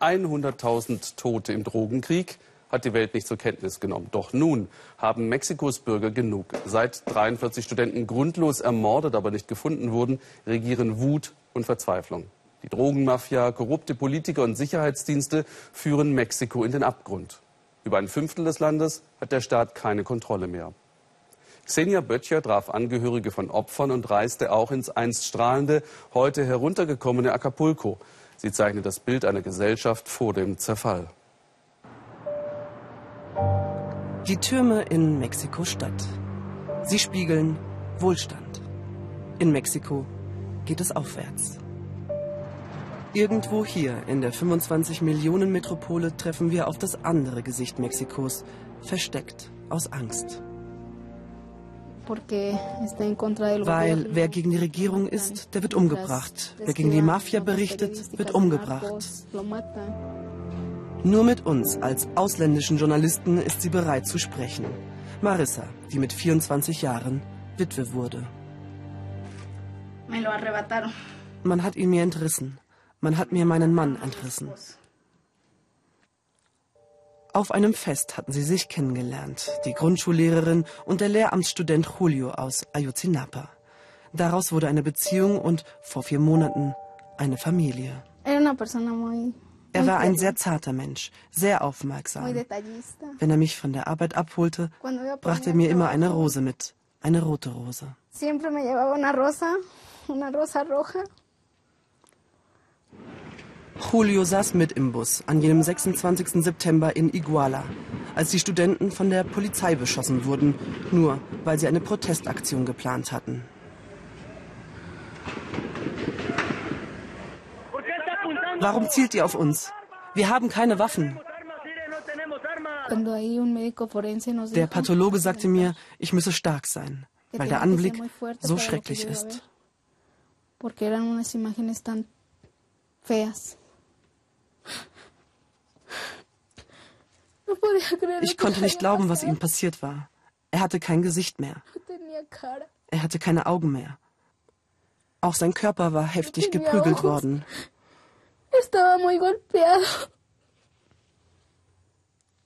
100.000 Tote im Drogenkrieg hat die Welt nicht zur Kenntnis genommen. Doch nun haben Mexikos Bürger genug. Seit 43 Studenten grundlos ermordet, aber nicht gefunden wurden, regieren Wut und Verzweiflung. Die Drogenmafia, korrupte Politiker und Sicherheitsdienste führen Mexiko in den Abgrund. Über ein Fünftel des Landes hat der Staat keine Kontrolle mehr. Xenia Böttcher traf Angehörige von Opfern und reiste auch ins einst strahlende, heute heruntergekommene Acapulco. Sie zeichnet das Bild einer Gesellschaft vor dem Zerfall. Die Türme in Mexiko-Stadt. Sie spiegeln Wohlstand. In Mexiko geht es aufwärts. Irgendwo hier in der 25 Millionen Metropole treffen wir auf das andere Gesicht Mexikos, versteckt aus Angst. Weil wer gegen die Regierung ist, der wird umgebracht. Wer gegen die Mafia berichtet, wird umgebracht. Nur mit uns als ausländischen Journalisten ist sie bereit zu sprechen. Marissa, die mit 24 Jahren Witwe wurde. Man hat ihn mir entrissen. Man hat mir meinen Mann entrissen. Auf einem Fest hatten sie sich kennengelernt, die Grundschullehrerin und der Lehramtsstudent Julio aus Ayotzinapa. Daraus wurde eine Beziehung und vor vier Monaten eine Familie. Er war ein sehr zarter Mensch, sehr aufmerksam. Wenn er mich von der Arbeit abholte, brachte er mir immer eine Rose mit, eine rote Rose. Julio saß mit im Bus an jenem 26. September in Iguala, als die Studenten von der Polizei beschossen wurden, nur weil sie eine Protestaktion geplant hatten. Warum zielt ihr auf uns? Wir haben keine Waffen. Der Pathologe sagte mir, ich müsse stark sein, weil der Anblick so schrecklich ist. Ich konnte nicht glauben, was ihm passiert war. Er hatte kein Gesicht mehr. Er hatte keine Augen mehr. Auch sein Körper war heftig geprügelt worden.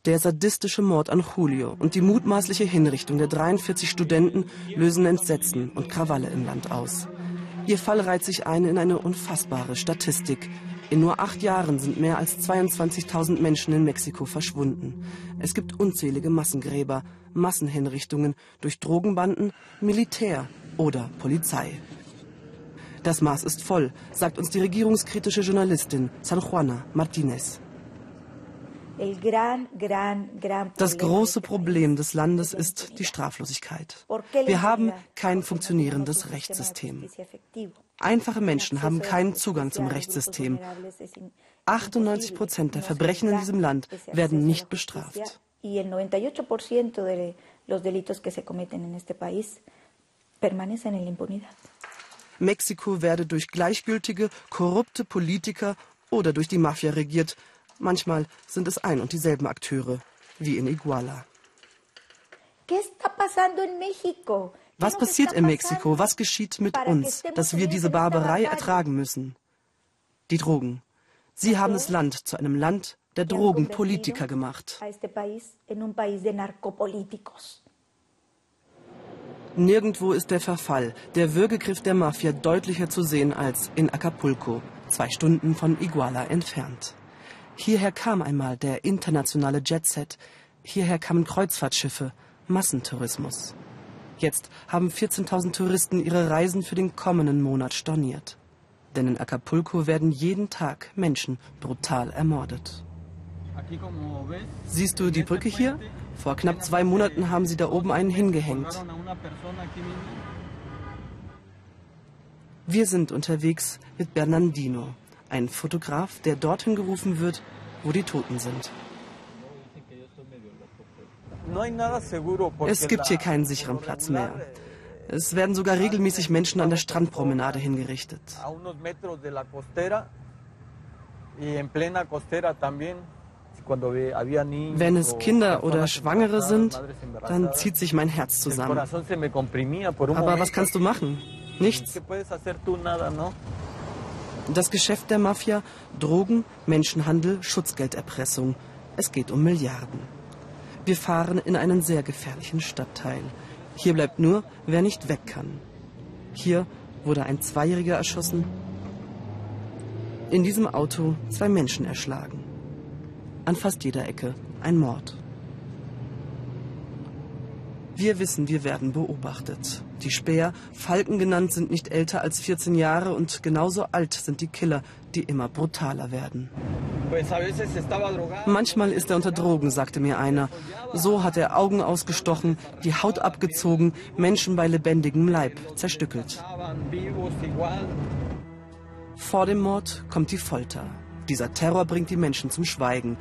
Der sadistische Mord an Julio und die mutmaßliche Hinrichtung der 43 Studenten lösen Entsetzen und Krawalle im Land aus. Ihr Fall reiht sich ein in eine unfassbare Statistik. In nur acht Jahren sind mehr als 22.000 Menschen in Mexiko verschwunden. Es gibt unzählige Massengräber, Massenhinrichtungen durch Drogenbanden, Militär oder Polizei. Das Maß ist voll, sagt uns die regierungskritische Journalistin San Juana Martinez. Das große Problem des Landes ist die Straflosigkeit. Wir haben kein funktionierendes Rechtssystem. Einfache Menschen haben keinen Zugang zum Rechtssystem. 98 Prozent der Verbrechen in diesem Land werden nicht bestraft. en. Mexiko werde durch gleichgültige, korrupte Politiker oder durch die Mafia regiert. Manchmal sind es ein und dieselben Akteure, wie in Iguala. Was passiert in Mexiko? Was geschieht mit uns, dass wir diese Barbarei ertragen müssen? Die Drogen. Sie haben das Land zu einem Land der Drogenpolitiker gemacht. Nirgendwo ist der Verfall, der Würgegriff der Mafia deutlicher zu sehen als in Acapulco, zwei Stunden von Iguala entfernt. Hierher kam einmal der internationale Jetset, hierher kamen Kreuzfahrtschiffe, Massentourismus. Jetzt haben 14.000 Touristen ihre Reisen für den kommenden Monat storniert. Denn in Acapulco werden jeden Tag Menschen brutal ermordet. Siehst du die Brücke hier? Vor knapp zwei Monaten haben sie da oben einen hingehängt. Wir sind unterwegs mit Bernardino, ein Fotograf, der dorthin gerufen wird, wo die Toten sind. Es gibt hier keinen sicheren Platz mehr. Es werden sogar regelmäßig Menschen an der Strandpromenade hingerichtet. Wenn es Kinder oder Schwangere sind, dann zieht sich mein Herz zusammen. Aber was kannst du machen? Nichts. Das Geschäft der Mafia, Drogen, Menschenhandel, Schutzgelderpressung. Es geht um Milliarden. Wir fahren in einen sehr gefährlichen Stadtteil. Hier bleibt nur, wer nicht weg kann. Hier wurde ein Zweijähriger erschossen. In diesem Auto zwei Menschen erschlagen. An fast jeder Ecke ein Mord. Wir wissen, wir werden beobachtet. Die Späher, Falken genannt, sind nicht älter als 14 Jahre und genauso alt sind die Killer, die immer brutaler werden. Manchmal ist er unter Drogen, sagte mir einer. So hat er Augen ausgestochen, die Haut abgezogen, Menschen bei lebendigem Leib zerstückelt. Vor dem Mord kommt die Folter. Dieser Terror bringt die Menschen zum Schweigen.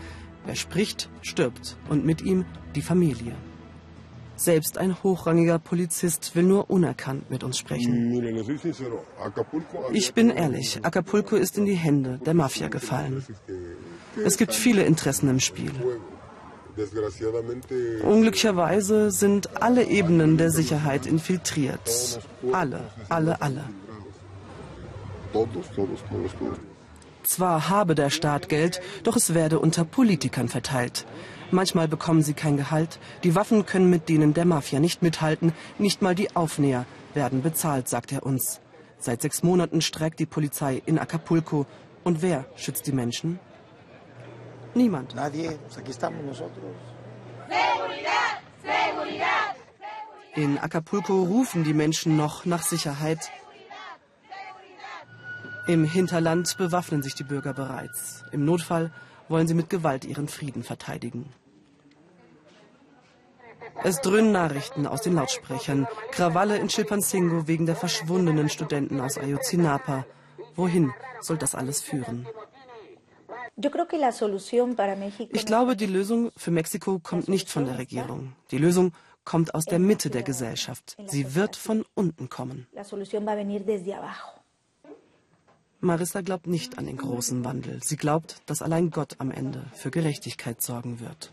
Wer spricht, stirbt und mit ihm die Familie. Selbst ein hochrangiger Polizist will nur unerkannt mit uns sprechen. Ich bin ehrlich, Acapulco ist in die Hände der Mafia gefallen. Es gibt viele Interessen im Spiel. Unglücklicherweise sind alle Ebenen der Sicherheit infiltriert. Alle, alle, alle. Zwar habe der Staat Geld, doch es werde unter Politikern verteilt. Manchmal bekommen sie kein Gehalt. Die Waffen können mit denen der Mafia nicht mithalten. Nicht mal die Aufnäher werden bezahlt, sagt er uns. Seit sechs Monaten streikt die Polizei in Acapulco. Und wer schützt die Menschen? Niemand. In Acapulco rufen die Menschen noch nach Sicherheit. Im Hinterland bewaffnen sich die Bürger bereits. Im Notfall wollen sie mit Gewalt ihren Frieden verteidigen. Es dröhnen Nachrichten aus den Lautsprechern. Krawalle in Chilpancingo wegen der verschwundenen Studenten aus Ayotzinapa. Wohin soll das alles führen? Ich glaube, die Lösung für Mexiko kommt nicht von der Regierung. Die Lösung kommt aus der Mitte der Gesellschaft. Sie wird von unten kommen. Marissa glaubt nicht an den großen Wandel. Sie glaubt, dass allein Gott am Ende für Gerechtigkeit sorgen wird.